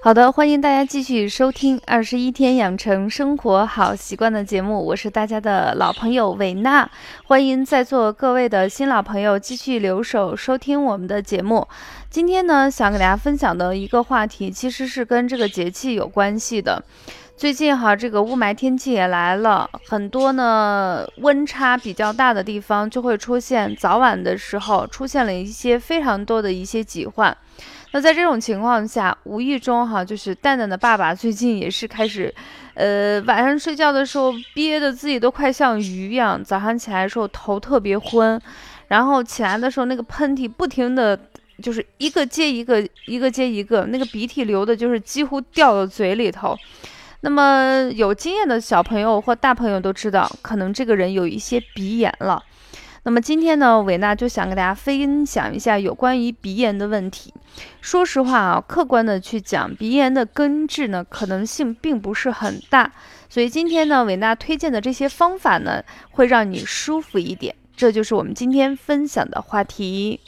好的，欢迎大家继续收听《二十一天养成生活好习惯》的节目，我是大家的老朋友维娜。欢迎在座各位的新老朋友继续留守收听我们的节目。今天呢，想给大家分享的一个话题，其实是跟这个节气有关系的。最近哈，这个雾霾天气也来了，很多呢温差比较大的地方就会出现早晚的时候出现了一些非常多的一些疾患。那在这种情况下，无意中哈，就是蛋蛋的爸爸最近也是开始，呃，晚上睡觉的时候憋得自己都快像鱼一样，早上起来的时候头特别昏，然后起来的时候那个喷嚏不停的，就是一个接一个，一个接一个，那个鼻涕流的就是几乎掉到嘴里头。那么有经验的小朋友或大朋友都知道，可能这个人有一些鼻炎了。那么今天呢，伟娜就想跟大家分享一下有关于鼻炎的问题。说实话啊，客观的去讲，鼻炎的根治呢可能性并不是很大。所以今天呢，伟娜推荐的这些方法呢，会让你舒服一点。这就是我们今天分享的话题。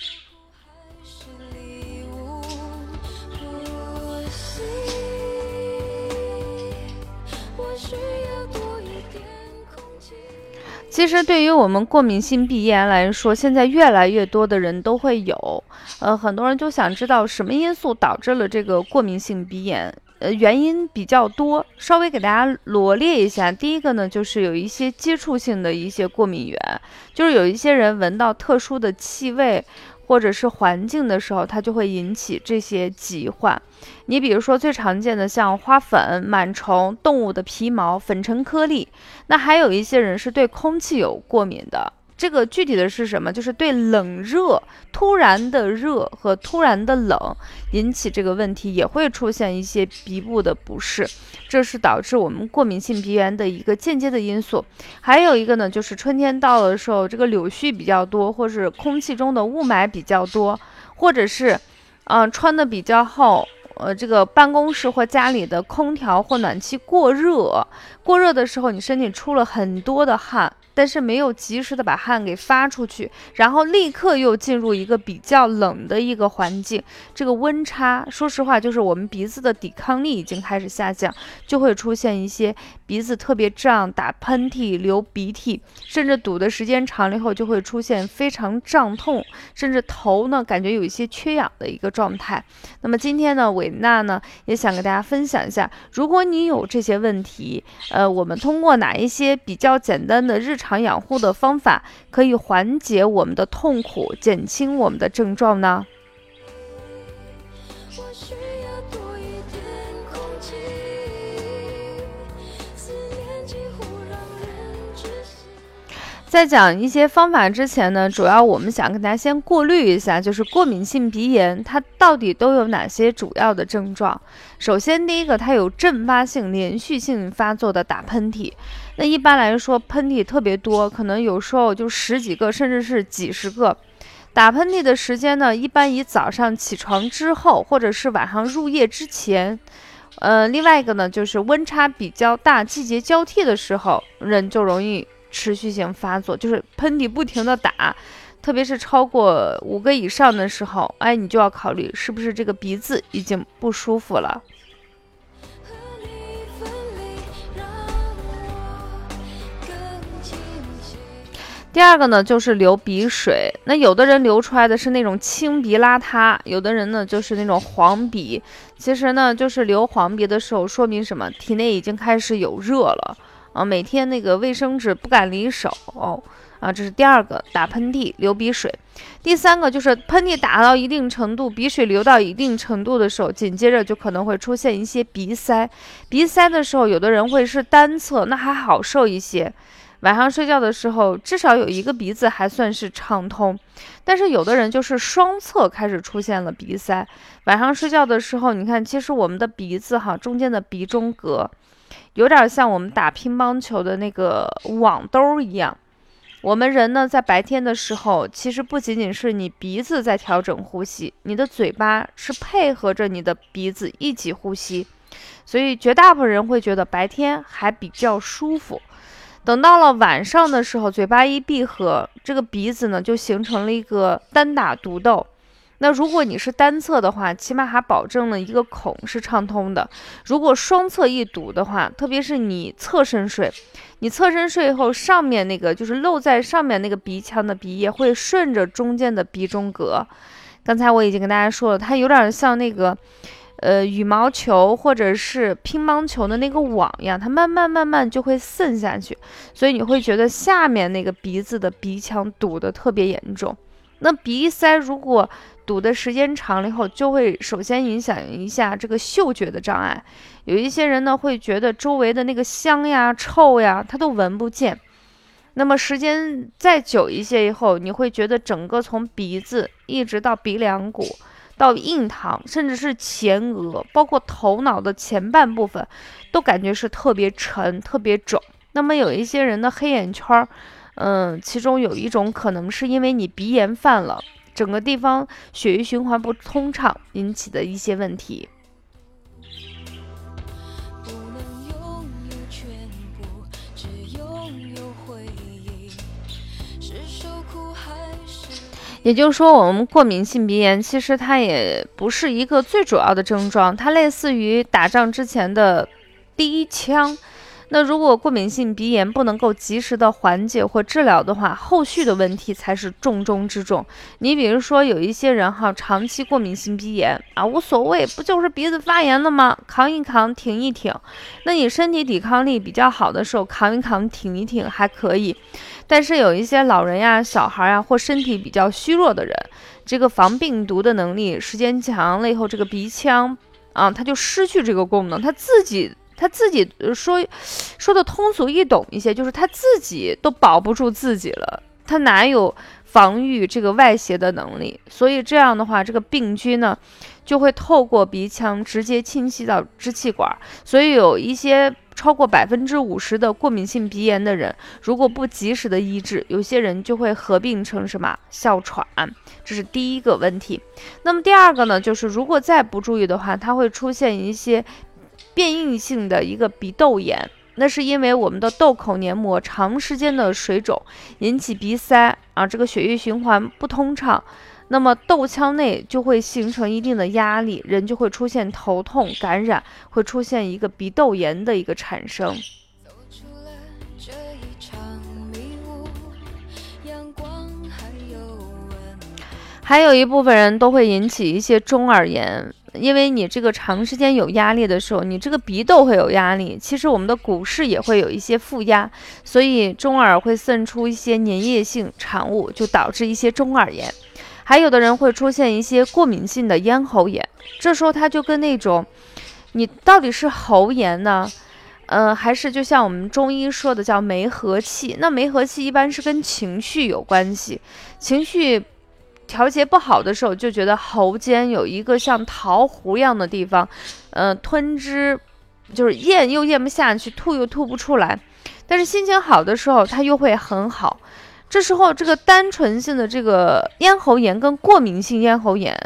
其实，对于我们过敏性鼻炎来说，现在越来越多的人都会有。呃，很多人就想知道什么因素导致了这个过敏性鼻炎。呃，原因比较多，稍微给大家罗列一下。第一个呢，就是有一些接触性的一些过敏源，就是有一些人闻到特殊的气味。或者是环境的时候，它就会引起这些疾患。你比如说最常见的像花粉、螨虫、动物的皮毛、粉尘颗粒，那还有一些人是对空气有过敏的。这个具体的是什么？就是对冷热突然的热和突然的冷引起这个问题，也会出现一些鼻部的不适，这是导致我们过敏性鼻炎的一个间接的因素。还有一个呢，就是春天到了的时候，这个柳絮比较多，或是空气中的雾霾比较多，或者是，嗯，穿的比较厚，呃，这个办公室或家里的空调或暖气过热，过热的时候，你身体出了很多的汗。但是没有及时的把汗给发出去，然后立刻又进入一个比较冷的一个环境，这个温差，说实话，就是我们鼻子的抵抗力已经开始下降，就会出现一些鼻子特别胀、打喷嚏、流鼻涕，甚至堵的时间长了以后，就会出现非常胀痛，甚至头呢感觉有一些缺氧的一个状态。那么今天呢，伟娜呢也想跟大家分享一下，如果你有这些问题，呃，我们通过哪一些比较简单的日常常养护的方法可以缓解我们的痛苦，减轻我们的症状呢？在讲一些方法之前呢，主要我们想跟大家先过滤一下，就是过敏性鼻炎它到底都有哪些主要的症状。首先，第一个，它有阵发性、连续性发作的打喷嚏。那一般来说，喷嚏特别多，可能有时候就十几个，甚至是几十个。打喷嚏的时间呢，一般以早上起床之后，或者是晚上入夜之前。呃，另外一个呢，就是温差比较大、季节交替的时候，人就容易。持续性发作就是喷嚏不停的打，特别是超过五个以上的时候，哎，你就要考虑是不是这个鼻子已经不舒服了。第二个呢，就是流鼻水。那有的人流出来的是那种清鼻邋遢，有的人呢就是那种黄鼻。其实呢，就是流黄鼻的时候，说明什么？体内已经开始有热了。啊，每天那个卫生纸不敢离手啊，这是第二个打喷嚏流鼻水。第三个就是喷嚏打到一定程度，鼻水流到一定程度的时候，紧接着就可能会出现一些鼻塞。鼻塞的时候，有的人会是单侧，那还好受一些。晚上睡觉的时候，至少有一个鼻子还算是畅通。但是有的人就是双侧开始出现了鼻塞。晚上睡觉的时候，你看，其实我们的鼻子哈中间的鼻中隔。有点像我们打乒乓球的那个网兜一样。我们人呢，在白天的时候，其实不仅仅是你鼻子在调整呼吸，你的嘴巴是配合着你的鼻子一起呼吸。所以，绝大部分人会觉得白天还比较舒服。等到了晚上的时候，嘴巴一闭合，这个鼻子呢就形成了一个单打独斗。那如果你是单侧的话，起码还保证了一个孔是畅通的。如果双侧一堵的话，特别是你侧身睡，你侧身睡后，上面那个就是露在上面那个鼻腔的鼻液会顺着中间的鼻中隔。刚才我已经跟大家说了，它有点像那个，呃，羽毛球或者是乒乓球的那个网一样，它慢慢慢慢就会渗下去，所以你会觉得下面那个鼻子的鼻腔堵得特别严重。那鼻塞如果堵的时间长了以后，就会首先影响一下这个嗅觉的障碍。有一些人呢会觉得周围的那个香呀、臭呀，他都闻不见。那么时间再久一些以后，你会觉得整个从鼻子一直到鼻梁骨，到印堂，甚至是前额，包括头脑的前半部分，都感觉是特别沉、特别肿。那么有一些人的黑眼圈儿，嗯，其中有一种可能是因为你鼻炎犯了。整个地方血液循环不通畅引起的一些问题。也就是说，我们过敏性鼻炎其实它也不是一个最主要的症状，它类似于打仗之前的第一枪。那如果过敏性鼻炎不能够及时的缓解或治疗的话，后续的问题才是重中之重。你比如说有一些人哈，长期过敏性鼻炎啊，无所谓，不就是鼻子发炎了吗？扛一扛，挺一挺。那你身体抵抗力比较好的时候，扛一扛，挺一挺还可以。但是有一些老人呀、小孩呀，或身体比较虚弱的人，这个防病毒的能力时间长了以后，这个鼻腔啊，它就失去这个功能，它自己。他自己说说的通俗易懂一些，就是他自己都保不住自己了，他哪有防御这个外邪的能力？所以这样的话，这个病菌呢就会透过鼻腔直接侵袭到支气管，所以有一些超过百分之五十的过敏性鼻炎的人，如果不及时的医治，有些人就会合并成什么哮喘，这是第一个问题。那么第二个呢，就是如果再不注意的话，它会出现一些。变异性的一个鼻窦炎，那是因为我们的窦口黏膜长时间的水肿引起鼻塞啊，这个血液循环不通畅，那么窦腔内就会形成一定的压力，人就会出现头痛、感染，会出现一个鼻窦炎的一个产生。还有一部分人都会引起一些中耳炎。因为你这个长时间有压力的时候，你这个鼻窦会有压力，其实我们的骨室也会有一些负压，所以中耳会渗出一些粘液性产物，就导致一些中耳炎。还有的人会出现一些过敏性的咽喉炎，这时候它就跟那种，你到底是喉炎呢，呃，还是就像我们中医说的叫梅核气？那梅核气一般是跟情绪有关系，情绪。调节不好的时候，就觉得喉间有一个像桃核一样的地方，嗯，吞之就是咽又咽不下去，吐又吐不出来。但是心情好的时候，它又会很好。这时候，这个单纯性的这个咽喉炎跟过敏性咽喉炎，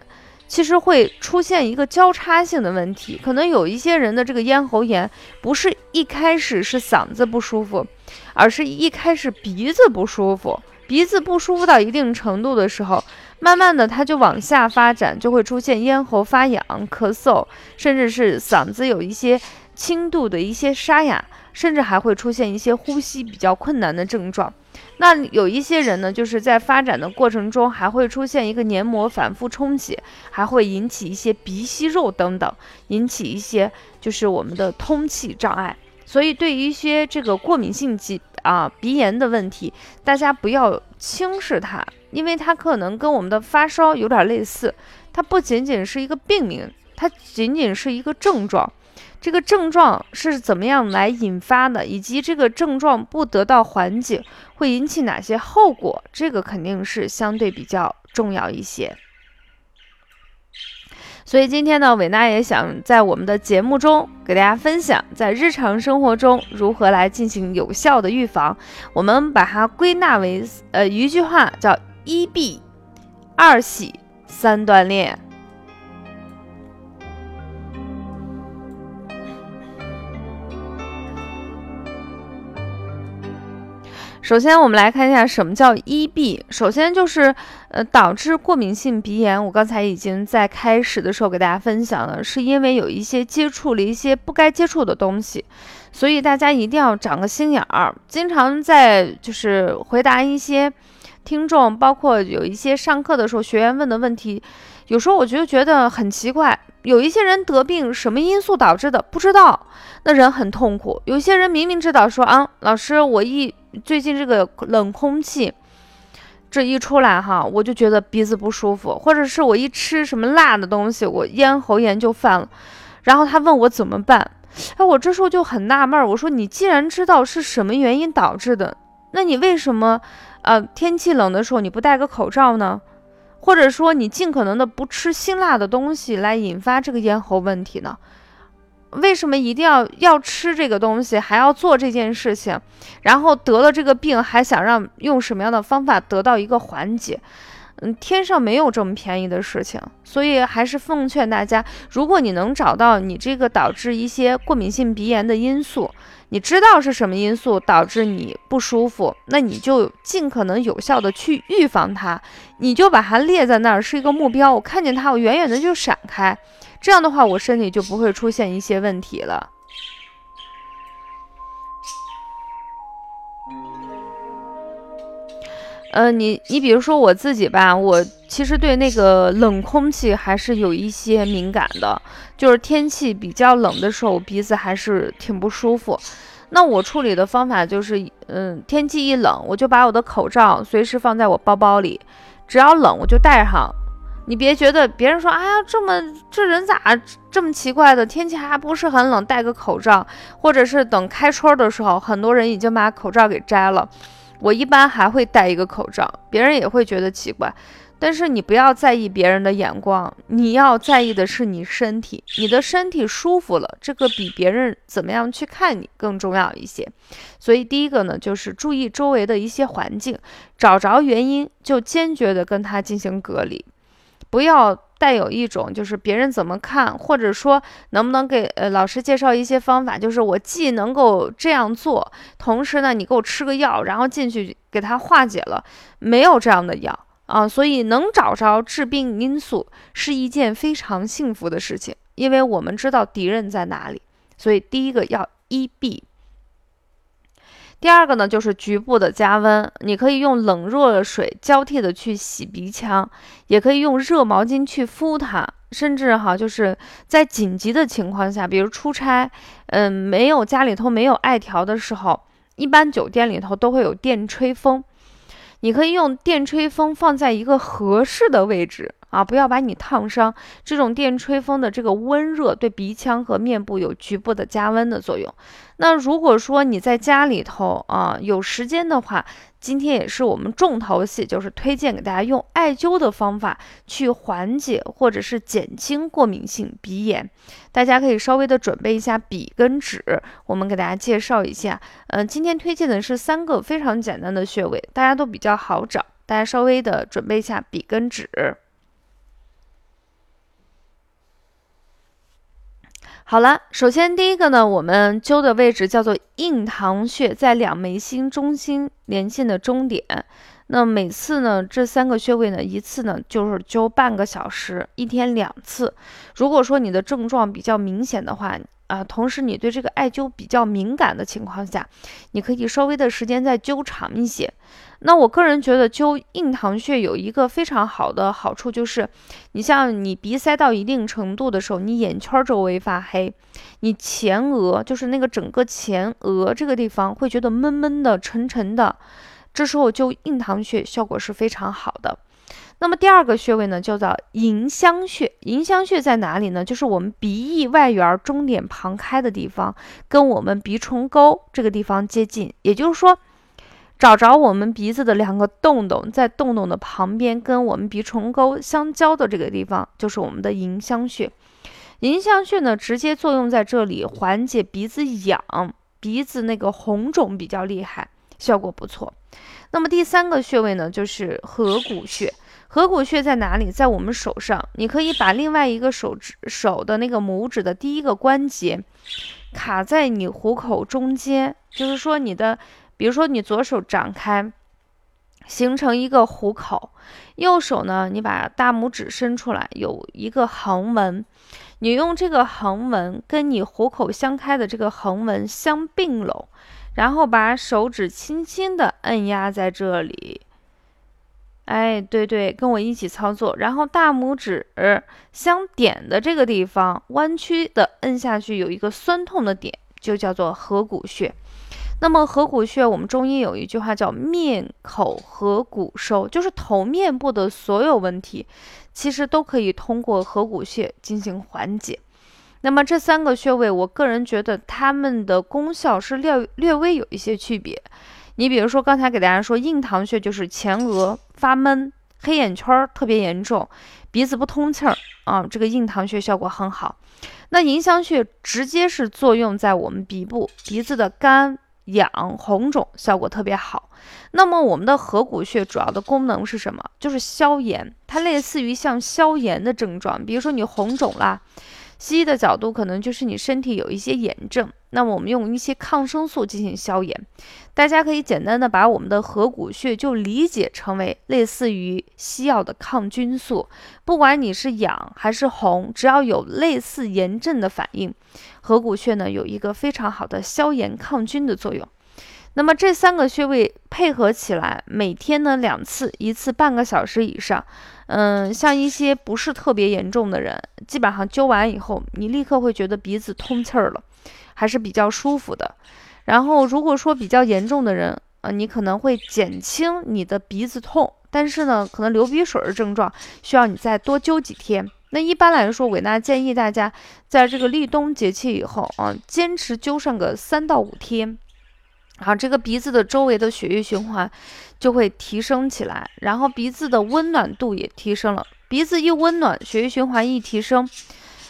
其实会出现一个交叉性的问题。可能有一些人的这个咽喉炎，不是一开始是嗓子不舒服，而是一开始鼻子不舒服。鼻子不舒服到一定程度的时候，慢慢的它就往下发展，就会出现咽喉发痒、咳嗽，甚至是嗓子有一些轻度的一些沙哑，甚至还会出现一些呼吸比较困难的症状。那有一些人呢，就是在发展的过程中还会出现一个黏膜反复充血，还会引起一些鼻息肉等等，引起一些就是我们的通气障碍。所以对于一些这个过敏性疾啊，鼻炎的问题，大家不要轻视它，因为它可能跟我们的发烧有点类似，它不仅仅是一个病名，它仅仅是一个症状。这个症状是怎么样来引发的，以及这个症状不得到缓解会引起哪些后果，这个肯定是相对比较重要一些。所以今天呢，伟娜也想在我们的节目中给大家分享，在日常生活中如何来进行有效的预防。我们把它归纳为呃一句话，叫一避、二洗、三锻炼。首先，我们来看一下什么叫一闭。首先就是，呃，导致过敏性鼻炎。我刚才已经在开始的时候给大家分享了，是因为有一些接触了一些不该接触的东西，所以大家一定要长个心眼儿。经常在就是回答一些听众，包括有一些上课的时候学员问的问题，有时候我就觉得很奇怪。有一些人得病，什么因素导致的不知道，那人很痛苦。有些人明明知道，说啊，老师，我一最近这个冷空气这一出来哈，我就觉得鼻子不舒服，或者是我一吃什么辣的东西，我咽喉炎就犯了。然后他问我怎么办，哎，我这时候就很纳闷，我说你既然知道是什么原因导致的，那你为什么呃天气冷的时候你不戴个口罩呢？或者说你尽可能的不吃辛辣的东西来引发这个咽喉问题呢？为什么一定要要吃这个东西，还要做这件事情？然后得了这个病还想让用什么样的方法得到一个缓解？嗯，天上没有这么便宜的事情，所以还是奉劝大家，如果你能找到你这个导致一些过敏性鼻炎的因素。你知道是什么因素导致你不舒服，那你就尽可能有效的去预防它，你就把它列在那儿是一个目标。我看见它，我远远的就闪开，这样的话，我身体就不会出现一些问题了。呃，你你比如说我自己吧，我其实对那个冷空气还是有一些敏感的，就是天气比较冷的时候，鼻子还是挺不舒服。那我处理的方法就是，嗯，天气一冷，我就把我的口罩随时放在我包包里，只要冷我就戴上。你别觉得别人说，哎呀，这么这人咋这么奇怪的？天气还不是很冷，戴个口罩，或者是等开春的时候，很多人已经把口罩给摘了。我一般还会戴一个口罩，别人也会觉得奇怪。但是你不要在意别人的眼光，你要在意的是你身体，你的身体舒服了，这个比别人怎么样去看你更重要一些。所以第一个呢，就是注意周围的一些环境，找着原因就坚决的跟他进行隔离，不要。带有一种就是别人怎么看，或者说能不能给呃老师介绍一些方法，就是我既能够这样做，同时呢你给我吃个药，然后进去给他化解了，没有这样的药啊，所以能找着致病因素是一件非常幸福的事情，因为我们知道敌人在哪里，所以第一个要一避。第二个呢，就是局部的加温，你可以用冷热水交替的去洗鼻腔，也可以用热毛巾去敷它，甚至哈，就是在紧急的情况下，比如出差，嗯，没有家里头没有艾条的时候，一般酒店里头都会有电吹风，你可以用电吹风放在一个合适的位置。啊，不要把你烫伤。这种电吹风的这个温热对鼻腔和面部有局部的加温的作用。那如果说你在家里头啊有时间的话，今天也是我们重头戏，就是推荐给大家用艾灸的方法去缓解或者是减轻过敏性鼻炎。大家可以稍微的准备一下笔跟纸，我们给大家介绍一下。嗯，今天推荐的是三个非常简单的穴位，大家都比较好找，大家稍微的准备一下笔跟纸。好了，首先第一个呢，我们灸的位置叫做印堂穴，在两眉心中心连线的中点。那每次呢，这三个穴位呢，一次呢就是灸半个小时，一天两次。如果说你的症状比较明显的话，啊，同时你对这个艾灸比较敏感的情况下，你可以稍微的时间再灸长一些。那我个人觉得灸印堂穴有一个非常好的好处，就是你像你鼻塞到一定程度的时候，你眼圈周围发黑，你前额就是那个整个前额这个地方会觉得闷闷的、沉沉的，这时候灸印堂穴效果是非常好的。那么第二个穴位呢，叫做迎香穴。迎香穴在哪里呢？就是我们鼻翼外缘中点旁开的地方，跟我们鼻唇沟这个地方接近，也就是说。找着我们鼻子的两个洞洞，在洞洞的旁边，跟我们鼻唇沟相交的这个地方，就是我们的迎香穴。迎香穴呢，直接作用在这里，缓解鼻子痒，鼻子那个红肿比较厉害，效果不错。那么第三个穴位呢，就是合谷穴。合谷穴在哪里？在我们手上，你可以把另外一个手指手的那个拇指的第一个关节卡在你虎口中间，就是说你的。比如说你左手掌开，形成一个虎口，右手呢，你把大拇指伸出来，有一个横纹，你用这个横纹跟你虎口相开的这个横纹相并拢，然后把手指轻轻的按压在这里。哎，对对，跟我一起操作，然后大拇指相点的这个地方弯曲的摁下去，有一个酸痛的点，就叫做合谷穴。那么合谷穴，我们中医有一句话叫“面口合谷收”，就是头面部的所有问题，其实都可以通过合谷穴进行缓解。那么这三个穴位，我个人觉得它们的功效是略略微有一些区别。你比如说，刚才给大家说，印堂穴就是前额发闷、黑眼圈特别严重、鼻子不通气儿啊，这个印堂穴效果很好。那迎香穴直接是作用在我们鼻部，鼻子的干痒、红肿效果特别好。那么我们的合谷穴主要的功能是什么？就是消炎，它类似于像消炎的症状，比如说你红肿啦。西医的角度可能就是你身体有一些炎症，那么我们用一些抗生素进行消炎。大家可以简单的把我们的合谷穴就理解成为类似于西药的抗菌素。不管你是痒还是红，只要有类似炎症的反应，合谷穴呢有一个非常好的消炎抗菌的作用。那么这三个穴位配合起来，每天呢两次，一次半个小时以上。嗯，像一些不是特别严重的人，基本上灸完以后，你立刻会觉得鼻子通气儿了，还是比较舒服的。然后如果说比较严重的人，呃，你可能会减轻你的鼻子痛，但是呢，可能流鼻水的症状需要你再多灸几天。那一般来说，伟娜建议大家在这个立冬节气以后啊，坚持灸上个三到五天。好，这个鼻子的周围的血液循环就会提升起来，然后鼻子的温暖度也提升了。鼻子一温暖，血液循环一提升，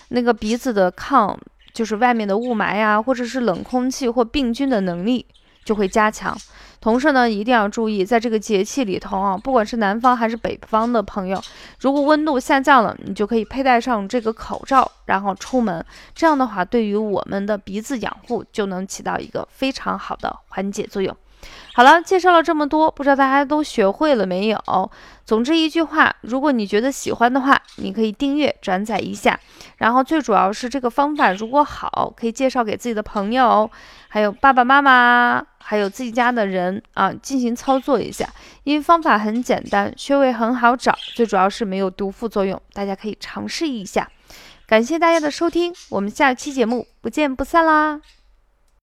那个鼻子的抗就是外面的雾霾呀，或者是冷空气或病菌的能力就会加强。同时呢，一定要注意，在这个节气里头啊，不管是南方还是北方的朋友，如果温度下降了，你就可以佩戴上这个口罩，然后出门。这样的话，对于我们的鼻子养护就能起到一个非常好的缓解作用。好了，介绍了这么多，不知道大家都学会了没有？总之一句话，如果你觉得喜欢的话，你可以订阅转载一下。然后最主要是这个方法如果好，可以介绍给自己的朋友，还有爸爸妈妈，还有自己家的人啊，进行操作一下。因为方法很简单，穴位很好找，最主要是没有毒副作用，大家可以尝试一下。感谢大家的收听，我们下期节目不见不散啦！